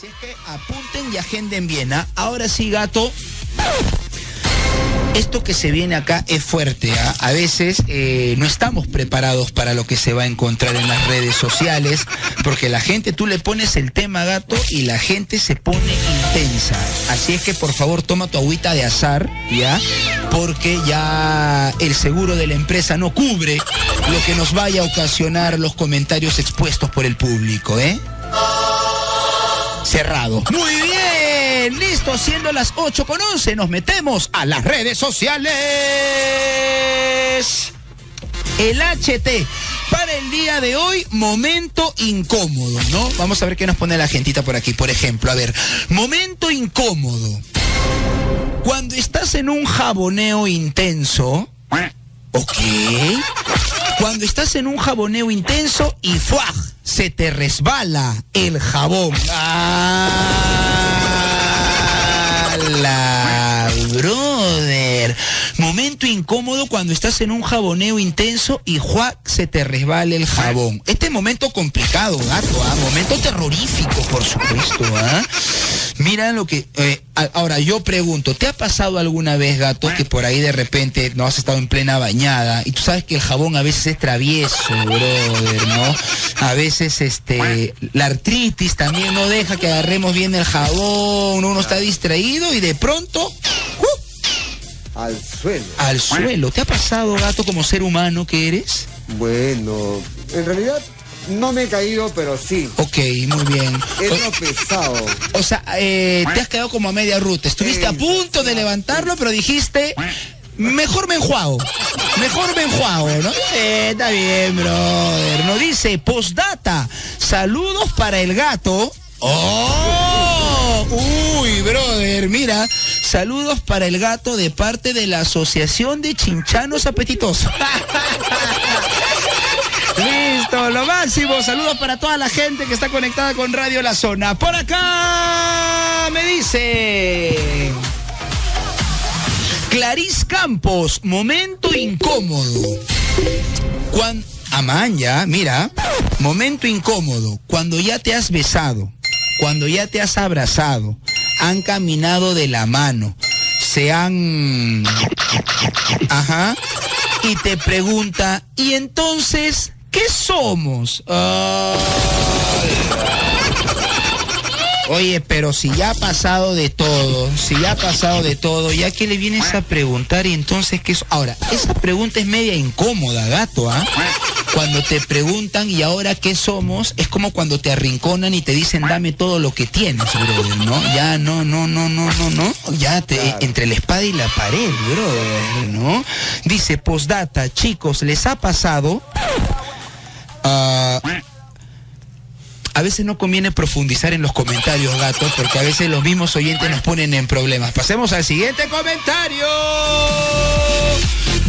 Si es que apunten y agenden bien. ¿ah? Ahora sí, gato. Esto que se viene acá es fuerte. ¿ah? A veces eh, no estamos preparados para lo que se va a encontrar en las redes sociales, porque la gente, tú le pones el tema gato y la gente se pone intensa. Así es que por favor toma tu agüita de azar, ¿ya? Porque ya el seguro de la empresa no cubre lo que nos vaya a ocasionar los comentarios expuestos por el público, ¿eh? Cerrado. Muy bien, listo, siendo las 8 con 11, nos metemos a las redes sociales. El HT. Para el día de hoy, momento incómodo, ¿no? Vamos a ver qué nos pone la gentita por aquí. Por ejemplo, a ver, momento incómodo. Cuando estás en un jaboneo intenso, ok. Cuando estás en un jaboneo intenso y ¡fuaj! Se te resbala el jabón. ¡Ah! La brother. Momento incómodo cuando estás en un jaboneo intenso y ¡juac! se te resbala el jabón. Este momento complicado, gato, ¿ah? momento terrorífico, por supuesto. ¿ah? Mira lo que... Eh, ahora, yo pregunto, ¿te ha pasado alguna vez, gato, que por ahí de repente no has estado en plena bañada y tú sabes que el jabón a veces es travieso, brother, ¿no? A veces, este, la artritis también no deja que agarremos bien el jabón, uno está distraído y de pronto... ¡uh! Al suelo. Al suelo. ¿Te ha pasado, gato, como ser humano que eres? Bueno, en realidad no me he caído, pero sí. Ok, muy bien. Es pesado. O sea, eh, te has quedado como a media ruta. Estuviste a punto de levantarlo, pero dijiste, mejor me enjuago. Mejor me enjuago, ¿no? Eh, está bien, brother. No dice, postdata, saludos para el gato. ¡Oh! Uy, brother, mira. Saludos para el gato de parte de la Asociación de Chinchanos Apetitosos. Lo máximo. Saludos para toda la gente que está conectada con Radio La Zona. Por acá me dice. Clarice Campos, momento incómodo. Cuando. Amaya, mira, momento incómodo. Cuando ya te has besado, cuando ya te has abrazado, han caminado de la mano, se han. Ajá. Y te pregunta, ¿y entonces ¿Qué somos? Oye, pero si ya ha pasado de todo, si ya ha pasado de todo, ya que le vienes a preguntar y entonces qué es. Ahora, esa pregunta es media incómoda, gato, ¿ah? Cuando te preguntan y ahora qué somos, es como cuando te arrinconan y te dicen dame todo lo que tienes, brother, ¿no? Ya no, no, no, no, no, no. Ya te, entre la espada y la pared, brother, ¿no? Dice, postdata, chicos, ¿les ha pasado? Uh, a veces no conviene profundizar en los comentarios, gatos, porque a veces los mismos oyentes nos ponen en problemas. Pasemos al siguiente comentario.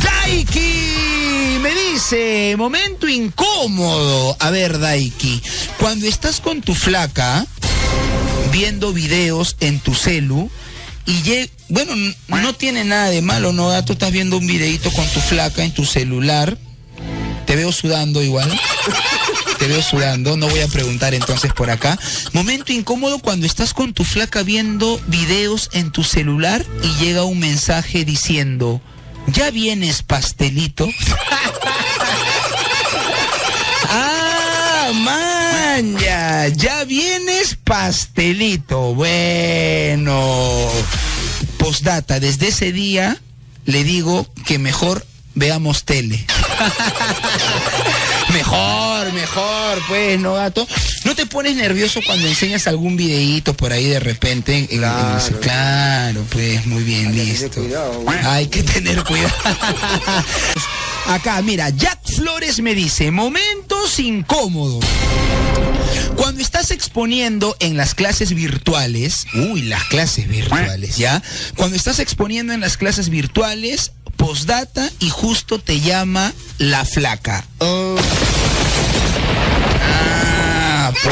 Daiki me dice, momento incómodo. A ver, Daiki, cuando estás con tu flaca viendo videos en tu celu y bueno, no tiene nada de malo, ¿no, gato? Estás viendo un videito con tu flaca en tu celular te veo sudando igual. Te veo sudando, no voy a preguntar entonces por acá. Momento incómodo cuando estás con tu flaca viendo videos en tu celular y llega un mensaje diciendo, ¿ya vienes pastelito? ah, man, ya, ya vienes pastelito. Bueno, postdata, desde ese día le digo que mejor veamos tele. mejor, mejor, pues, ¿no, gato? ¿No te pones nervioso cuando enseñas algún videíto por ahí de repente? claro, claro, pues, muy bien, Hay listo. Que cuidado, Hay que tener cuidado. Acá, mira, Jack Flores me dice, momentos incómodos. Cuando estás exponiendo en las clases virtuales, uy, las clases virtuales, ¿ya? Cuando estás exponiendo en las clases virtuales, postdata y justo te llama la flaca. Oh.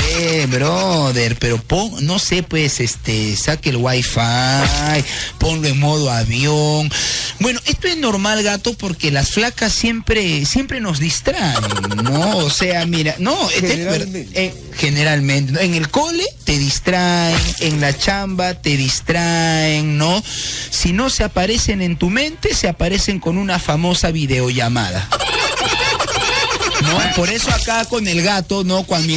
Bien, brother, pero pon, no sé, pues, este, saque el wifi, ponlo en modo avión. Bueno, esto es normal, gato, porque las flacas siempre, siempre nos distraen, ¿no? O sea, mira, no, este, Generalmente. eh, generalmente, ¿no? en el cole te distraen, en la chamba te distraen, ¿no? Si no se aparecen en tu mente, se aparecen con una famosa videollamada. ¿No? Por eso acá con el gato, ¿no? Cuando,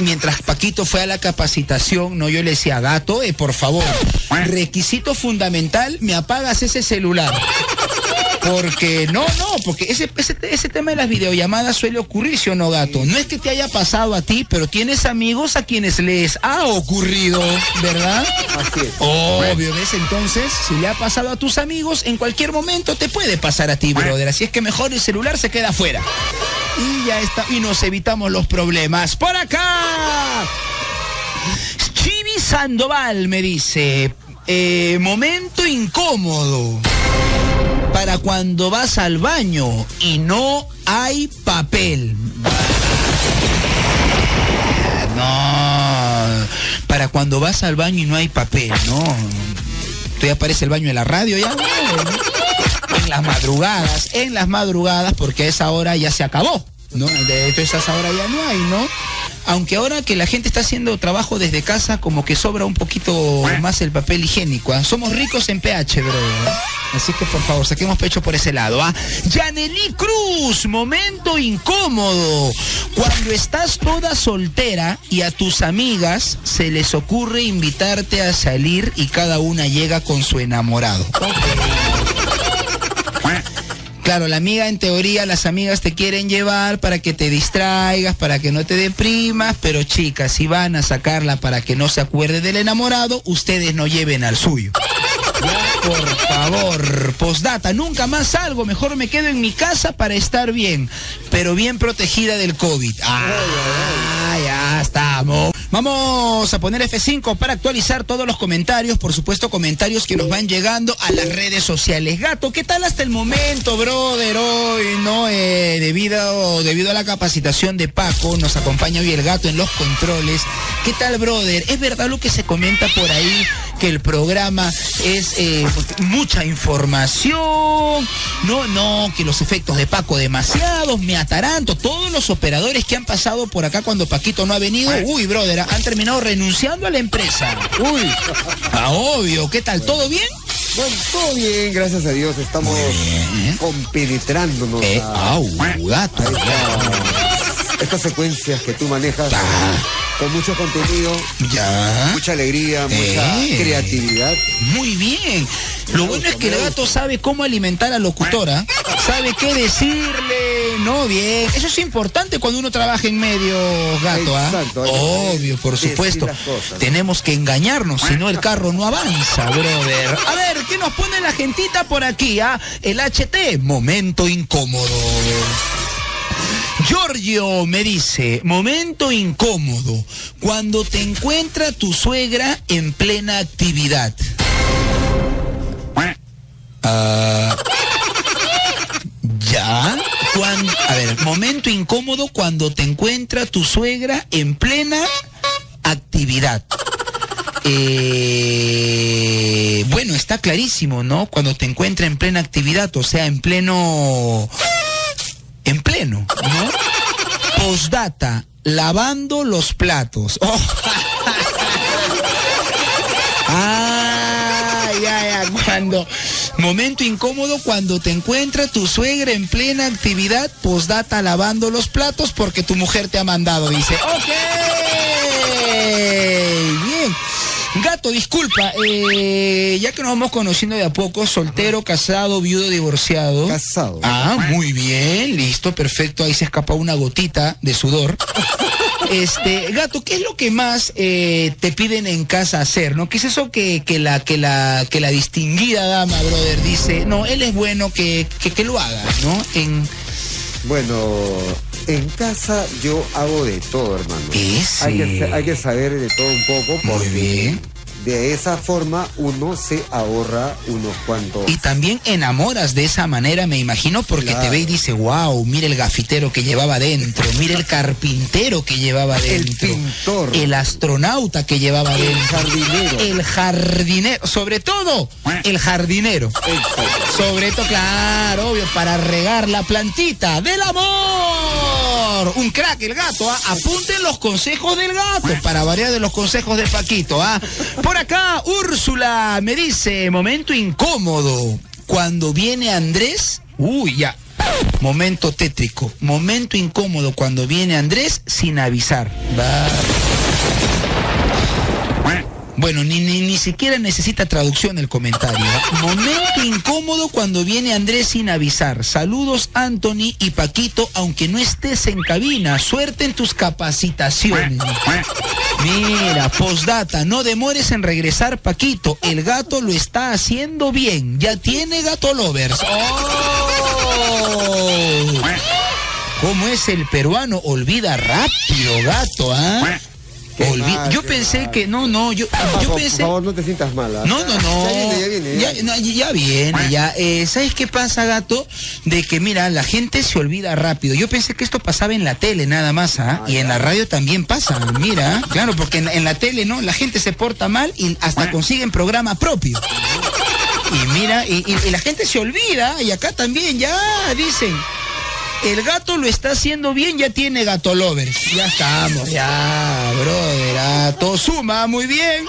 mientras Paquito fue a la capacitación, ¿no? Yo le decía, gato, eh, por favor, requisito fundamental, me apagas ese celular. Porque, no, no, porque ese, ese, ese tema de las videollamadas suele ocurrir, ¿sí o no, gato? No es que te haya pasado a ti, pero tienes amigos a quienes les ha ocurrido, ¿verdad? Así es. Obvio, ¿ves? Entonces, si le ha pasado a tus amigos, en cualquier momento te puede pasar a ti, brother. Así es que mejor el celular se queda afuera. Y ya está, y nos evitamos los problemas. ¡Por acá! Chivi Sandoval me dice, eh, momento incómodo para cuando vas al baño y no hay papel. No, para cuando vas al baño y no hay papel, no. Ya aparece el baño de la radio ya. En las madrugadas, en las madrugadas, porque esa hora ya se acabó, ¿no? De hecho, a esa hora ya no hay, ¿no? Aunque ahora que la gente está haciendo trabajo desde casa, como que sobra un poquito más el papel higiénico. ¿ah? Somos ricos en pH, bro. Así que por favor, saquemos pecho por ese lado. ¿ah? Yaneli Cruz, momento incómodo. Cuando estás toda soltera y a tus amigas se les ocurre invitarte a salir y cada una llega con su enamorado. Claro, la amiga en teoría, las amigas te quieren llevar para que te distraigas, para que no te deprimas, pero chicas, si van a sacarla para que no se acuerde del enamorado, ustedes no lleven al suyo. Por favor, postdata, nunca más salgo, mejor me quedo en mi casa para estar bien, pero bien protegida del COVID. Ah, ya estamos. Vamos a poner F5 para actualizar todos los comentarios, por supuesto comentarios que nos van llegando a las redes sociales. Gato, ¿qué tal hasta el momento, brother? Hoy, ¿no? Eh, debido, debido a la capacitación de Paco, nos acompaña hoy el gato en los controles. ¿Qué tal, brother? ¿Es verdad lo que se comenta por ahí? Que el programa es eh, mucha información, no, no, que los efectos de Paco demasiados, me ataranto, todos los operadores que han pasado por acá cuando Paquito no ha venido, uy, brother, han terminado renunciando a la empresa. Uy, ah, obvio, ¿qué tal? ¿Todo bien? Bueno, todo bien, gracias a Dios. Estamos bien. compenetrándonos Eh, a, au, gato. Estas secuencias que tú manejas con mucho contenido, Ya. mucha alegría, mucha Eh. creatividad. Muy bien. Lo bueno es que el gato sabe cómo alimentar a la locutora, sabe qué decirle, no bien. Eso es importante cuando uno trabaja en medio, gato, ¿ah? Exacto, saber Obvio, por supuesto. cosas. Tenemos que engañarnos, si no el carro no avanza, brother. A ver, ¿qué nos pone la gentita por aquí, ah? El HT, momento incómodo. Giorgio me dice, momento incómodo, cuando te encuentra tu suegra en plena actividad. Ah, ya. A ver, momento incómodo cuando te encuentra tu suegra en plena actividad. Eh, bueno, está clarísimo, ¿no? Cuando te encuentra en plena actividad, o sea, en pleno... En pleno, ¿no? Postdata, lavando los platos. Oh. Ah, ya, ya, cuando... Momento incómodo cuando te encuentra tu suegra en plena actividad, postdata lavando los platos porque tu mujer te ha mandado, dice. Ok. Gato, disculpa, eh, ya que nos vamos conociendo de a poco, soltero, casado, viudo, divorciado. Casado. Ah, muy bien, listo, perfecto. Ahí se escapa una gotita de sudor. Este, gato, ¿qué es lo que más eh, te piden en casa hacer, no? ¿Qué es eso que, que la que la que la distinguida dama, brother, dice? No, él es bueno que, que, que lo haga, ¿no? En Bueno, en casa yo hago de todo, hermano. Ese. Hay que, hay que saber de todo un poco. Muy bien. De esa forma uno se ahorra unos cuantos. Y también enamoras de esa manera, me imagino, porque te ve y dice, wow, mira el gafitero que llevaba dentro, mira el carpintero que llevaba El dentro, pintor. el astronauta que llevaba El dentro, jardinero. el jardinero, sobre todo el jardinero. Exacto. Sobre todo, claro, obvio, para regar la plantita del amor. Un crack, el gato, ¿ah? Apunten los consejos del gato, para variar de los consejos de Paquito, ¿ah? Por acá, Úrsula me dice, momento incómodo. Cuando viene Andrés, uy, ya. Momento tétrico, momento incómodo cuando viene Andrés sin avisar. Va. Bueno, ni, ni, ni siquiera necesita traducción el comentario. ¿eh? Momento incómodo cuando viene Andrés sin avisar. Saludos Anthony y Paquito, aunque no estés en cabina. Suerte en tus capacitaciones. Mira, postdata, no demores en regresar Paquito. El gato lo está haciendo bien. Ya tiene gato lovers. ¡Oh! ¿Cómo es el peruano? Olvida rápido, gato, ¿ah? Olvi- mal, yo pensé mal. que no, no, yo, Por, yo por pensé. favor, no te sientas mal. ¿ah? No, no, no. Ya viene, ya viene. Ya, ya. no, ya viene, ya. Eh, ¿Sabes qué pasa, gato? De que, mira, la gente se olvida rápido. Yo pensé que esto pasaba en la tele nada más, ¿ah? Ah, y en la radio también pasa. Mira, claro, porque en, en la tele, ¿no? La gente se porta mal y hasta consiguen programa propio. Y mira, y, y- y la gente se olvida, y acá también, ya, dicen. El gato lo está haciendo bien, ya tiene gato lovers. Ya estamos, ya, brother. ah, todo suma, muy bien.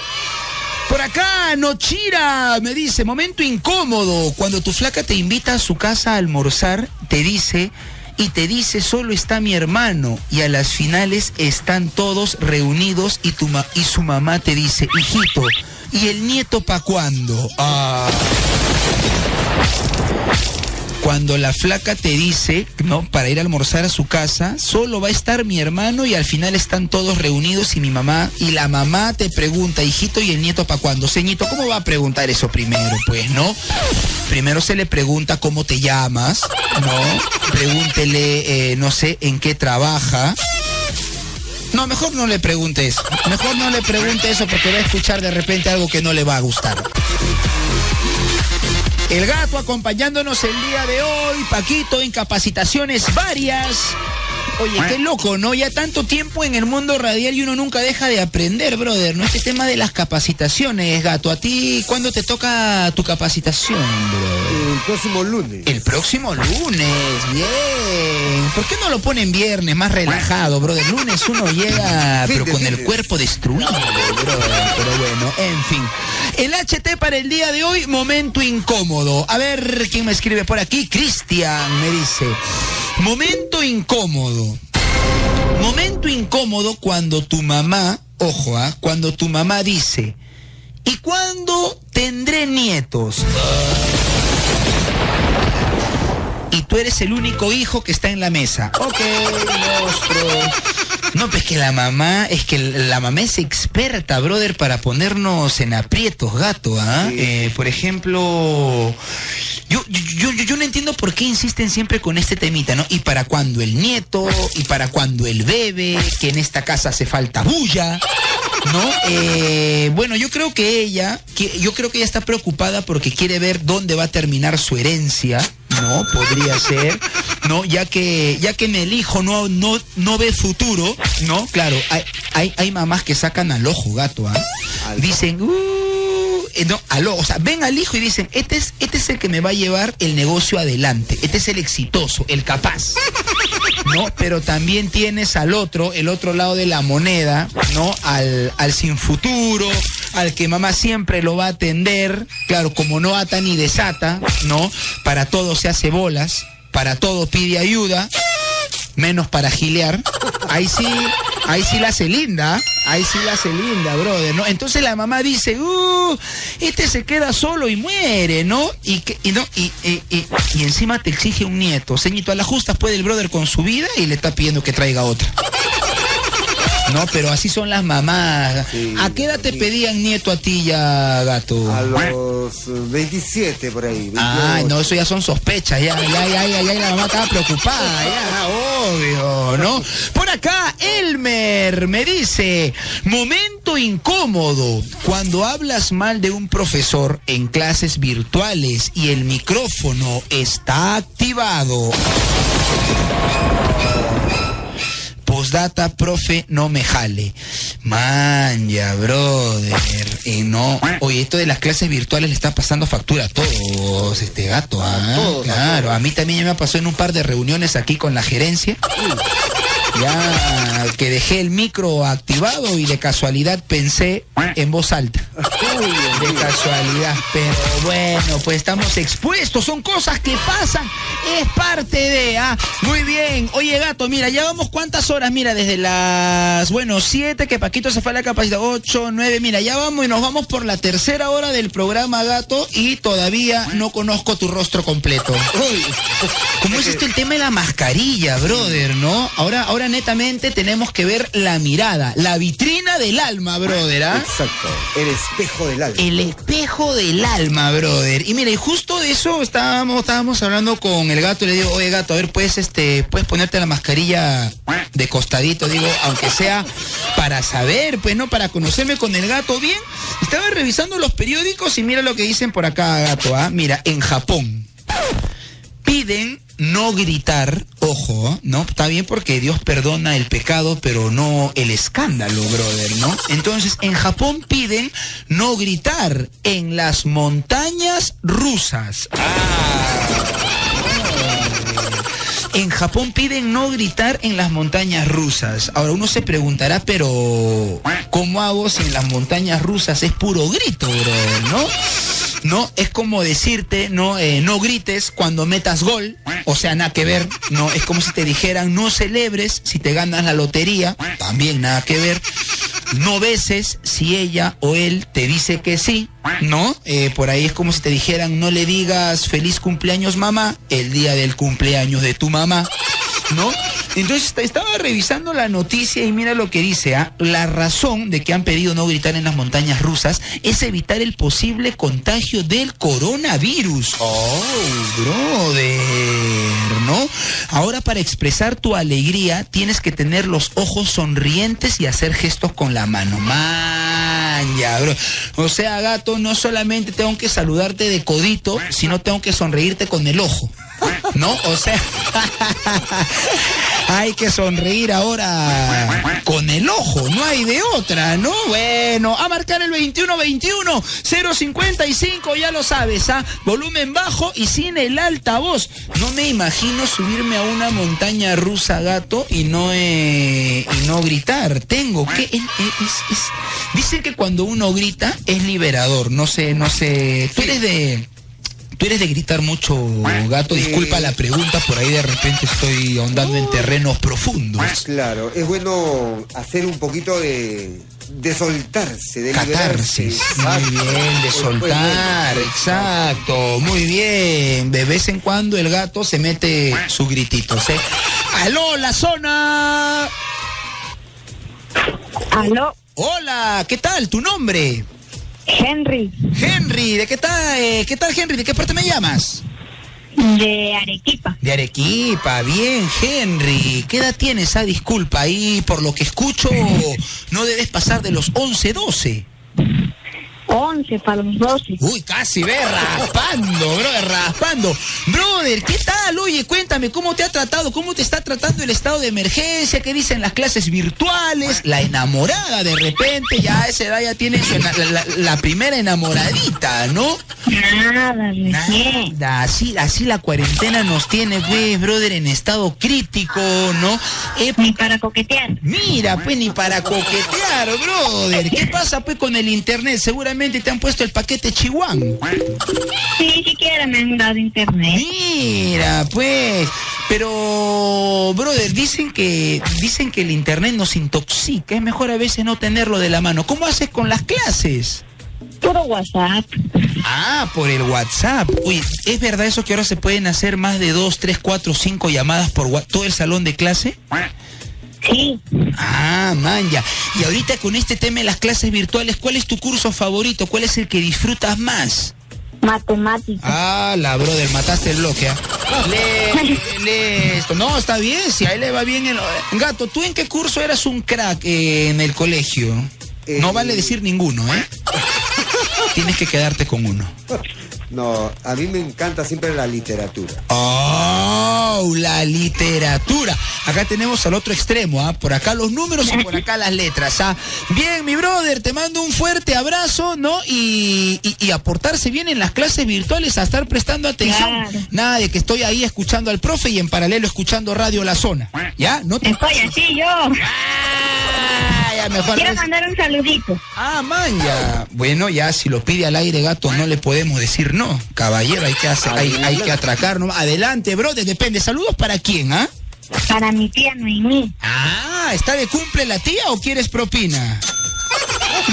Por acá, Nochira me dice, momento incómodo, cuando tu flaca te invita a su casa a almorzar, te dice, y te dice, solo está mi hermano, y a las finales están todos reunidos y, tu y su mamá te dice, hijito, ¿y el nieto pa' cuándo? Ah. Cuando la flaca te dice, ¿no? Para ir a almorzar a su casa, solo va a estar mi hermano y al final están todos reunidos y mi mamá, y la mamá te pregunta, hijito, ¿y el nieto para cuándo? Señito, ¿cómo va a preguntar eso primero? Pues, ¿no? Primero se le pregunta cómo te llamas, ¿no? Pregúntele, eh, no sé, en qué trabaja. No, mejor no le pregunte eso. Mejor no le pregunte eso porque va a escuchar de repente algo que no le va a gustar. El gato acompañándonos el día de hoy, Paquito, en capacitaciones varias. Oye, qué loco, ¿no? Ya tanto tiempo en el mundo radial y uno nunca deja de aprender, brother, ¿no? Este tema de las capacitaciones, gato. ¿A ti cuándo te toca tu capacitación, brother? El próximo lunes. El próximo lunes, bien. ¿Por qué no lo ponen viernes, más relajado, brother? Lunes uno llega, pero con el cuerpo destruido, brother. Pero bueno, en fin. El HT para el día de hoy, momento incómodo. A ver quién me escribe por aquí. Cristian me dice. Momento incómodo. Momento incómodo cuando tu mamá, ojo, ah, cuando tu mamá dice, ¿y cuándo tendré nietos? Y tú eres el único hijo que está en la mesa. Ok, monstruo. No, pues que la mamá, es que la mamá es experta, brother, para ponernos en aprietos, gato, ¿ah? Sí. Eh, por ejemplo, yo, yo, yo, yo no entiendo por qué insisten siempre con este temita, ¿no? Y para cuando el nieto, y para cuando el bebé, que en esta casa hace falta bulla, ¿no? Eh, bueno, yo creo que ella, que, yo creo que ella está preocupada porque quiere ver dónde va a terminar su herencia, ¿no? Podría ser, ¿no? Ya que, ya que en el hijo no, no, no ve futuro, ¿no? Claro, hay, hay, hay mamás que sacan al ojo gato, ¿ah? Dicen, "Uh", eh, no, al ojo, o sea, ven al hijo y dicen, este es, este es el que me va a llevar el negocio adelante, este es el exitoso, el capaz. ¿No? Pero también tienes al otro, el otro lado de la moneda, ¿no? Al, al sin futuro, al que mamá siempre lo va a atender, claro, como no ata ni desata, ¿no? Para todo se hace bolas, para todo pide ayuda, menos para gilear. Ahí sí, ahí sí la hace linda, ahí sí la hace linda, brother, ¿no? Entonces la mamá dice, uh, este se queda solo y muere, ¿no? Y, que, y, no, y, y, y- y encima te exige un nieto. Ceñito, a la justa puede el brother con su vida y le está pidiendo que traiga otra. No, pero así son las mamás. Sí, ¿A qué edad te pedían nieto a ti ya, gato? A los eh, 27 por ahí. Ah, 28. no, eso ya son sospechas, ya, ya, ya, ya, ya, la mamá estaba preocupada, ya, obvio, ¿no? Por acá, Elmer me dice, momento incómodo, cuando hablas mal de un profesor en clases virtuales y el micrófono está activado. Postdata, profe, no me jale. Man, ya, brother. Y no. Oye, esto de las clases virtuales le está pasando factura a todos, este gato. Ah, claro. A mí también ya me pasó en un par de reuniones aquí con la gerencia. Ya que dejé el micro activado y de casualidad pensé en voz alta. De casualidad, pero bueno, pues estamos expuestos, son cosas que pasan, es parte de, ah, muy bien. Oye, gato, mira, ya vamos cuántas horas, mira, desde las, bueno, siete, que Paquito se fue a la capacidad, ocho, nueve, mira, ya vamos y nos vamos por la tercera hora del programa, gato, y todavía no conozco tu rostro completo. ¿Cómo es esto el tema de la mascarilla, brother, no? Ahora, ahora netamente tenemos que ver la mirada, la vitrina del alma, brother, ¿ah? Exacto. El espejo del alma. El espejo del alma, brother. Y mira, y justo de eso estábamos, estábamos hablando con el gato y le digo, oye gato, a ver, puedes este, puedes ponerte la mascarilla de costadito, digo, aunque sea para saber, pues no, para conocerme con el gato bien. Estaba revisando los periódicos y mira lo que dicen por acá, gato, ¿ah? Mira, en Japón piden no gritar, ojo, ¿no? Está bien porque Dios perdona el pecado, pero no el escándalo, brother, ¿no? Entonces, en Japón piden no gritar en las montañas rusas. Ah. En Japón piden no gritar en las montañas rusas. Ahora uno se preguntará, pero ¿cómo hago si en las montañas rusas es puro grito, brother, no? ¿No? Es como decirte, ¿no? Eh, no grites cuando metas gol, o sea, nada que ver, ¿no? Es como si te dijeran, no celebres si te ganas la lotería, también nada que ver. No beses si ella o él te dice que sí, ¿no? Eh, por ahí es como si te dijeran, no le digas feliz cumpleaños mamá el día del cumpleaños de tu mamá, ¿no? Entonces est- estaba revisando la noticia y mira lo que dice, ¿ah? la razón de que han pedido no gritar en las montañas rusas es evitar el posible contagio del coronavirus. Oh, brother, ¿no? Ahora para expresar tu alegría tienes que tener los ojos sonrientes y hacer gestos con la mano. Man, ya, bro. O sea, gato, no solamente tengo que saludarte de codito, sino tengo que sonreírte con el ojo. ¿No? O sea, hay que sonreír ahora con el ojo, no hay de otra, ¿no? Bueno, a marcar el 2121 055, ya lo sabes, ¿ah? Volumen bajo y sin el altavoz. No me imagino subirme a una montaña rusa, gato, y no eh, y no gritar. Tengo que es- es- dicen que cuando uno grita es liberador. No sé, no sé. Tú eres de Tú eres de gritar mucho, gato. Disculpa la pregunta, por ahí de repente estoy ahondando en terrenos profundos. Claro, es bueno hacer un poquito de, de soltarse, de Catarsis. liberarse. Muy bien, de soltar, exacto. Muy bien. De vez en cuando el gato se mete su gritito, ¿sí? ¡Aló, la zona! Aló, Hola, ¿qué tal? ¿Tu nombre? Henry, Henry, ¿de qué tal? eh, ¿Qué tal, Henry? ¿De qué parte me llamas? de Arequipa. De Arequipa, bien, Henry. ¿Qué edad tienes? Ah, disculpa, ahí por lo que escucho no debes pasar de los 11, 12. 11 para los 12. Uy, casi ve, raspando, brother, raspando. Brother, ¿qué tal? Oye, cuéntame, ¿cómo te ha tratado? ¿Cómo te está tratando el estado de emergencia? ¿Qué dicen las clases virtuales? La enamorada, de repente, ya a esa edad ya tiene su la, la- la primera enamoradita, ¿no? Nada. Nada, así, así la cuarentena nos tiene, pues, brother, en estado crítico, ¿no? Eh, Ni para coquetear. Mira, pues ni para coquetear, brother. ¿Qué pasa pues con el internet? Seguramente te han puesto el paquete Chihuahua. Sí, siquiera me han dado internet. Mira, pues. Pero, brother, dicen que dicen que el internet nos intoxica. Es mejor a veces no tenerlo de la mano. ¿Cómo haces con las clases? Puro WhatsApp. Ah, por el WhatsApp. Uy, ¿es verdad eso que ahora se pueden hacer más de dos, tres, cuatro, cinco llamadas por todo el salón de clase? Sí. Ah, man, ya. Y ahorita con este tema de las clases virtuales, ¿cuál es tu curso favorito? ¿Cuál es el que disfrutas más? Matemática. Ah, la brother, mataste el bloque. ¿ah? Lee, lee esto. No, está bien, si a él le va bien. El... Gato, ¿tú en qué curso eras un crack eh, en el colegio? No Eh. vale decir ninguno, ¿eh? Tienes que quedarte con uno. No, a mí me encanta siempre la literatura. Oh, la literatura. Acá tenemos al otro extremo, ¿ah? Por acá los números y por acá las letras, ¿ah? Bien, mi brother, te mando un fuerte abrazo, ¿no? Y, y, y aportarse bien en las clases virtuales a estar prestando atención. Claro. Nada de que estoy ahí escuchando al profe y en paralelo escuchando Radio La Zona. ¿Ya? No te... Estoy así yo. Ah, ya mejor. Quiero mandar un saludito. Ah, man, ya. Bueno, ya si lo pide al aire, gato, no le podemos decir no. Caballero, hay que hacer, hay, hay que atracar, ¿no? Adelante, brother, depende. ¿Saludos para quién, ah? Para mi tía Noemí. Ah, ¿está de cumple la tía o quieres propina?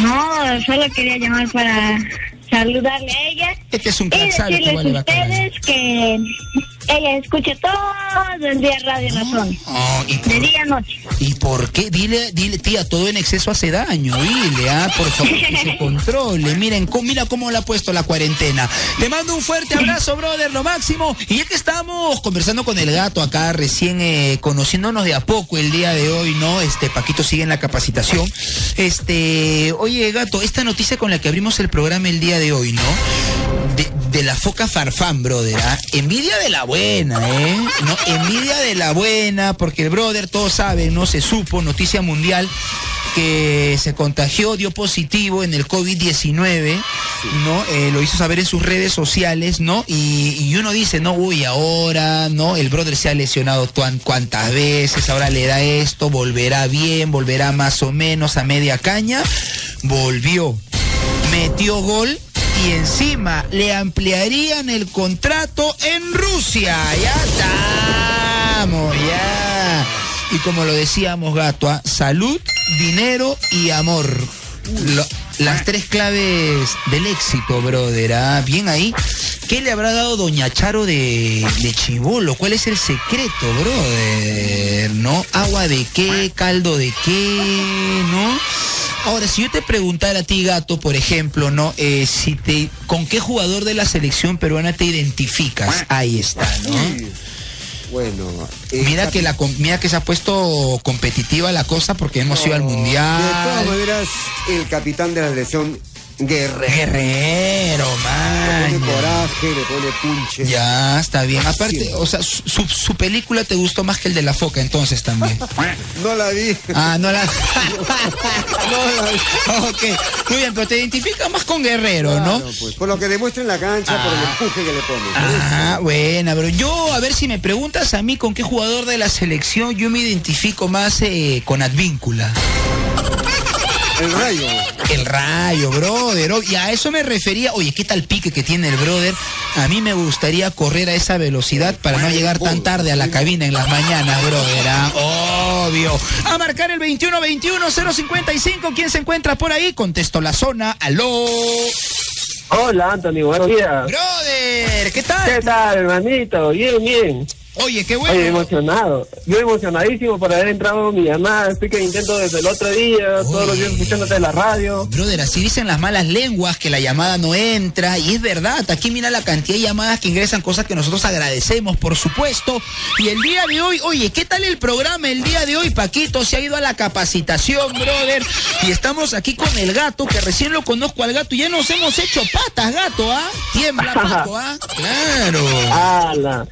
No, solo quería llamar para saludarle a ella. Este es un Y decirles vale a ustedes que ella escuche todo el día Radio Razón. Oh, ¿y, De día a noche. ¿Y por qué? Dile, dile, tía, todo en exceso hace daño. Dile, ah, por favor, que se controle. Miren, mira cómo le ha puesto la cuarentena. Te mando un fuerte abrazo, brother, lo máximo. Y ya que estamos conversando con el gato acá, recién eh, conociéndonos de a poco el día de hoy, ¿no? Este, Paquito sigue en la capacitación. Este, oye, gato, esta noticia con la que abrimos el programa el día de hoy, ¿no? De, la foca farfán, brother. ¿ah? Envidia de la buena, ¿eh? No, envidia de la buena, porque el brother, todos saben, no se supo, noticia mundial, que se contagió, dio positivo en el COVID-19, ¿no? Eh, lo hizo saber en sus redes sociales, ¿no? Y, uno dice, no, uy, ahora, ¿no? El brother se ha lesionado cuántas veces, ahora le da esto, volverá bien, volverá más o menos a media caña. Volvió, metió gol y encima le ampliarían el contrato en Rusia. Ya estamos, ya. Y como lo decíamos, gato, ¿ah? salud, dinero y amor. Las tres claves del éxito, brother. ¿ah? Bien ahí. ¿Qué le habrá dado Doña Charo de, de chivolo? ¿Cuál es el secreto, brother? ¿No? ¿Agua de qué? ¿Caldo de qué? ¿No? Ahora, si yo te preguntara a ti, gato, por ejemplo, ¿no? Eh, si te, ¿Con qué jugador de la selección peruana te identificas? Ahí está, ¿no? Bueno, Mira que la mira que se ha puesto competitiva la cosa porque hemos ido al de todas mundial. maneras, el capitán de la selección, Guerrero. Guerrero, Le man. pone coraje, le pone punche. Ya, está bien. Aparte, o sea, su, película te gustó más que el de la foca, entonces también. No la vi. Ah, no la. No la vi. ok, muy bien, pero te identificas más con Guerrero, ¿no? Pues, por lo que demuestra en la cancha, por el empuje que le pone. Ah, buena, pero yo, a ver si me preguntas a mí con qué jugador de la selección, yo me identifico más eh, con Advíncula. El rayo. El rayo, brother. oh, Y a eso me refería. Oye, ¿qué tal pique que tiene el brother? A mí me gustaría correr a esa velocidad para no llegar tan tarde a la cabina en las mañanas, brother. ¿ah? Obvio. A marcar el 2121-055. ¿Quién se encuentra por ahí? Contesto la zona. Aló. Hola Anthony, buenos días. Brother, ¿qué tal? ¿Qué tal, hermanito? Bien, bien. Oye, qué Oye, bueno. emocionado. Yo emocionadísimo por haber entrado en mi llamada. Estoy que intento desde el otro día, todos los días escuchándote en la radio. Brother, así dicen las malas lenguas que la llamada no entra y es verdad, aquí mira la cantidad de llamadas que ingresan, cosas que nosotros agradecemos, por supuesto. Y el día de hoy, oye, ¿qué tal el programa el día de hoy? Paquito se ha ido a la capacitación, brother, y estamos aquí con el gato, que recién lo conozco al gato y ya nos hemos hecho patas, gato, ¿ah? Tiembla, Paco, ¿ah? Claro. ¡Hala!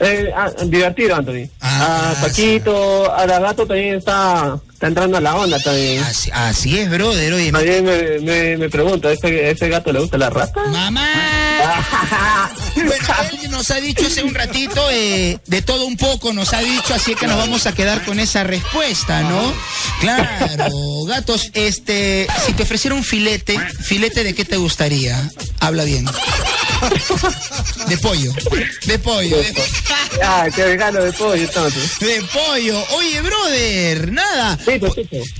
Eh, ah, divertido, Anthony. Ah, Ah, Paquito, ahora Gato también está, está entrando a la onda también. Así, así es, brother, oye. También me, me, me pregunto, ¿a ese, ese gato le gusta la rata? ¡Mamá! Bueno, él nos ha dicho hace un ratito eh, de todo un poco, nos ha dicho, así que nos vamos a quedar con esa respuesta, ¿no? Claro, gatos, este, si te ofreciera un filete, ¿filete de qué te gustaría? Habla bien. De pollo, de pollo, de, Ah, qué vegano de pollo entonces. de pollo. Oye, brother, nada.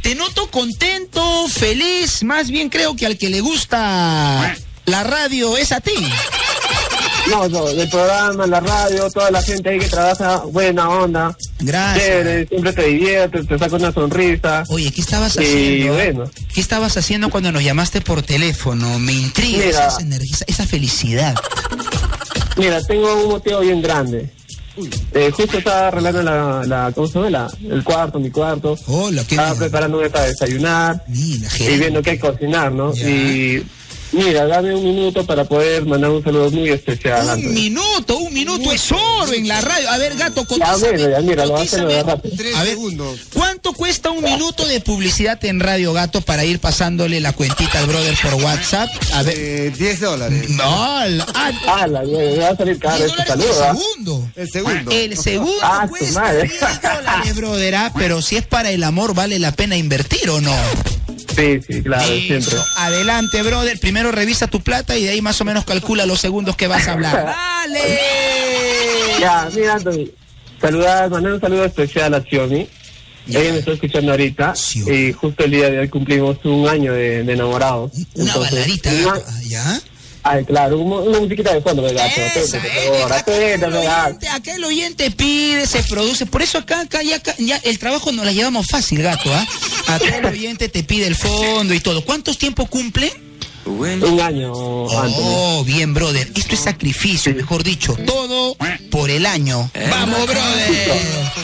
Te noto contento, feliz, más bien creo que al que le gusta la radio es a ti. No, no, del programa, la radio, toda la gente ahí que trabaja, buena onda. Gracias. Siempre te diviertes, te saca una sonrisa. Oye, ¿qué estabas Y haciendo? bueno. ¿Qué estabas haciendo cuando nos llamaste por teléfono? Me intriga Mira. esa, energía, esa- felicidad. Mira, tengo un motivo bien grande. Eh, justo estaba arreglando la, la, ¿cómo se llama? El cuarto, mi cuarto. Hola, qué Estaba preparándome para desayunar Mira, y viendo qué cocinar, ¿no? Ya. Y mira, dame un minuto para poder mandar un saludo muy especial. Un minuto, un minuto es oro en la radio. A ver, gato, cotízame. ya, mira, lo a cotízame. Tres A ver. segundos. ¿Cuánto cuesta un minuto de publicidad en Radio Gato para ir pasándole la cuentita al brother por WhatsApp? A ver. Eh, 10 dólares. No, la- ah, Ah, la me va a salir caro 10 este saludo, ¿ah? segundo. El segundo. El segundo Ah, cuesta madre. 10 dólares, brother, ah, pero si es para el amor, ¿vale la pena invertir o no? Sí, sí, claro, Listo. siempre. Adelante, brother. Primero revisa tu plata y de ahí más o menos calcula los segundos que vas a hablar. ¡Dale! Ya, mira, Anthony. Saludar, mandar un saludo especial a Xiomi. Ya. Ella me está escuchando ahorita. Y justo el día de hoy cumplimos un año de, de enamorados. Una Entonces, baladita, una-. Ah, ¿Ya? Ay, claro, un- una musiquita de fondo, ¿verdad? Esa, eh, oyente, aquel oyente pide, se produce. Por eso acá, acá, ya, acá, ya el trabajo nos la llevamos fácil, gato, ¿ah? Acá el oyente te pide el fondo y todo. ¿Cuántos tiempo cumple? Un año, Anthony. Oh, bien, brother. Esto es sacrificio, mejor dicho. Todo por el año. ¡Vamos, brother!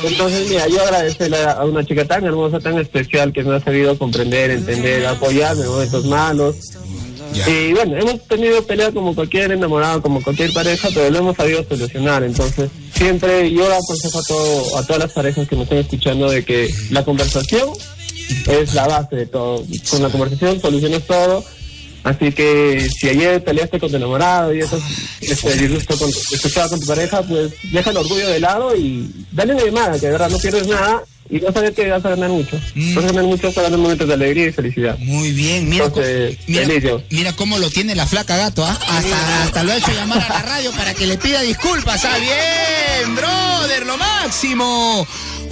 Entonces, mira, yo agradecerle a a una chica tan hermosa, tan especial, que me ha sabido comprender, entender, apoyarme en momentos malos. Y bueno, hemos tenido pelea como cualquier enamorado, como cualquier pareja, pero lo hemos sabido solucionar. Entonces, siempre yo aconsejo a, todo, a todas las parejas que me estén escuchando de que la conversación es la base de todo. Con la conversación solucionas todo. Así que si ayer peleaste con tu enamorado y eso este, disgusto con, con tu pareja, pues deja el orgullo de lado y dale una llamada, que de verdad no pierdes nada y vas a ver que vas a ganar mucho. Mm. Vas a ganar mucho para ganar momentos de alegría y felicidad. Muy bien, mira, Entonces, cómo- mira cómo lo tiene la flaca gato, ¿ah? Hasta, hasta lo ha hecho llamar a la radio para que le pida disculpas, ¿ah? Bien, brother, lo máximo.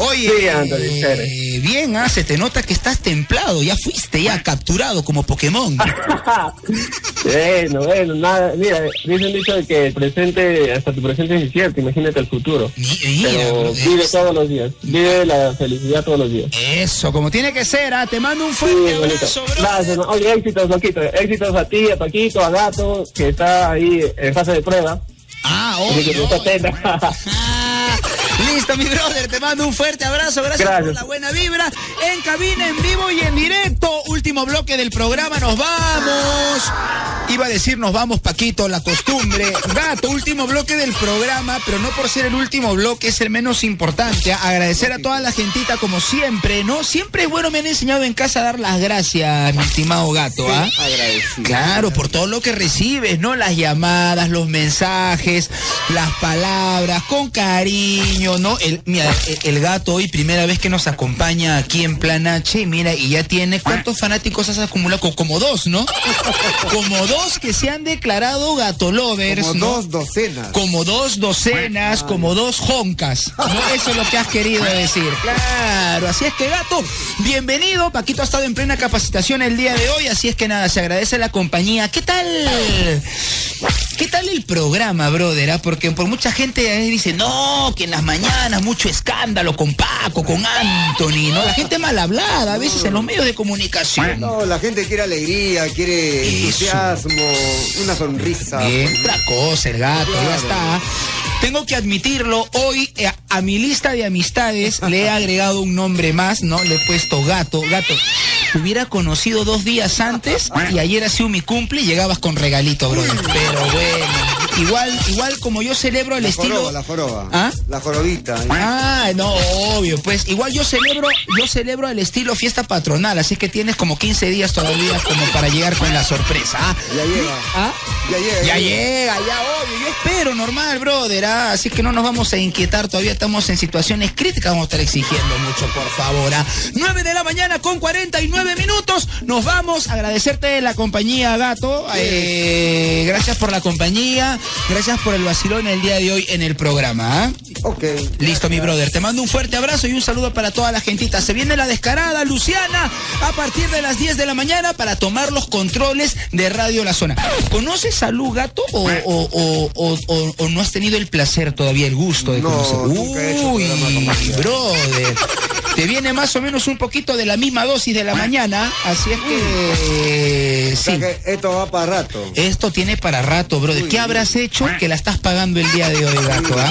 Oye, Sí, Anthony, eh, bien, ¿ah? Se te nota que estás templado, ya fuiste ya capturado como Pokémon. bueno, bueno, nada, mira, dicen dicho de que el presente, hasta tu presente es incierto, imagínate el futuro. Mi- Mira, Pero vive todos los días, vive la felicidad todos los días. Eso, como tiene que ser, ¿ah? Te mando un Sí, fuerte bonito. abrazo, brother. Gracias. Oye, éxitos, loquito. Éxitos a ti, a Paquito, a Gato, que está ahí en fase de prueba. Ah, Así listo, mi brother, te mando un fuerte abrazo, gracias, por la buena vibra. En cabina, en vivo y en directo. Último bloque del programa, nos vamos. Iba a decir nos vamos, Paquito, la costumbre. Gato, último bloque del programa, pero no por ser el último bloque, es el menos importante. Agradecer a toda la gentita como siempre, ¿no? Siempre es bueno, me han enseñado en casa a dar las gracias, mi estimado gato, ¿ah? Agradecido. Claro, por todo lo que recibes, ¿no? Las llamadas, los mensajes, las palabras, con cariño, ¿no? El, mira, el, el gato hoy, primera vez que nos acompaña aquí en Plan H, mira, y ya tiene, ¿cuántos fanáticos has acumulado? Co- Como dos, ¿no? Como dos que se han declarado gato lovers, Como ¿no? dos docenas. Como dos docenas, como dos joncas. ¿no? Eso es lo que has querido decir. Claro, así es que gato, bienvenido. Paquito ha estado en plena capacitación el día de hoy, así es que nada, se agradece la compañía. ¿Qué tal? ¿Qué tal el programa, brother? ah? Porque por mucha gente dice, no, que en las mañanas mucho escándalo con Paco, con Anthony, ¿no? La gente mal hablada a veces en los medios de comunicación. No, la gente quiere alegría, quiere Eso. entusiasmo, una sonrisa. Bien, otra cosa, el gato, ya está. Tengo que admitirlo, hoy eh, a mi lista de amistades le he agregado un nombre más, ¿no? Le he puesto gato, gato. Hubiera conocido dos días antes y ayer ha sido mi cumple y llegabas con regalito, bro. Pero bueno, igual, igual como yo celebro el La estilo. joroba, la joroba. ¿Ah? La jorobita. Ah, no, obvio, pues igual yo celebro, yo celebro el estilo fiesta patronal, así que tienes como 15 días todavía como para llegar con la sorpresa. ¿ah? Ya llega. ¿Ah? Ya llega. Ya llega, ya obvio, yo espero, normal, brother, ¿ah? así que no nos vamos a inquietar, todavía estamos en situaciones críticas, vamos a estar exigiendo mucho, por favor. ¿ah? 9 de la mañana con 49 minutos, nos vamos, agradecerte la compañía, gato, eh, gracias por la compañía, gracias por el vacilón el día de hoy en el programa. ¿ah? Ok. Listo, mi brother. Te mando un fuerte abrazo y un saludo para toda la gentita. Se viene la descarada, Luciana, a partir de las 10 de la mañana para tomar los controles de Radio La Zona. ¿Conoces a Lu Gato o, o- o- o- o- o no has tenido el placer todavía, el gusto de No, conocer? he Uy, María. brother. Te viene más o menos un poquito de la misma dosis de la mañana, así es que O sea sí. que esto va para rato. Esto tiene para rato, brother. Uy. ¿Qué habrás hecho que la estás pagando el día de hoy, gato? ah?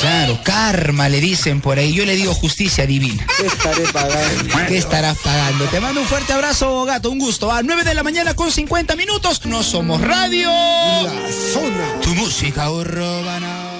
Claro, karma le dicen por ahí. Yo le digo justicia divina. ¿Qué estaré pagando? ¿Qué estarás pagando? Te mando un fuerte abrazo, gato. Un gusto. A 9 de la mañana con 50 minutos. No somos radio. La zona. Tu música urbana.